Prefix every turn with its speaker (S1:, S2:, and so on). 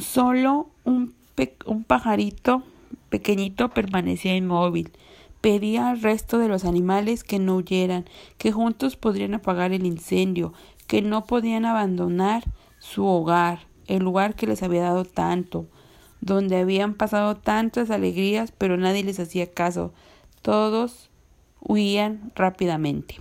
S1: Solo un, un pajarito pequeñito permanecía inmóvil. Pedía al resto de los animales que no huyeran, que juntos podrían apagar el incendio, que no podían abandonar su hogar, el lugar que les había dado tanto, donde habían pasado tantas alegrías, pero nadie les hacía caso. Todos huían rápidamente.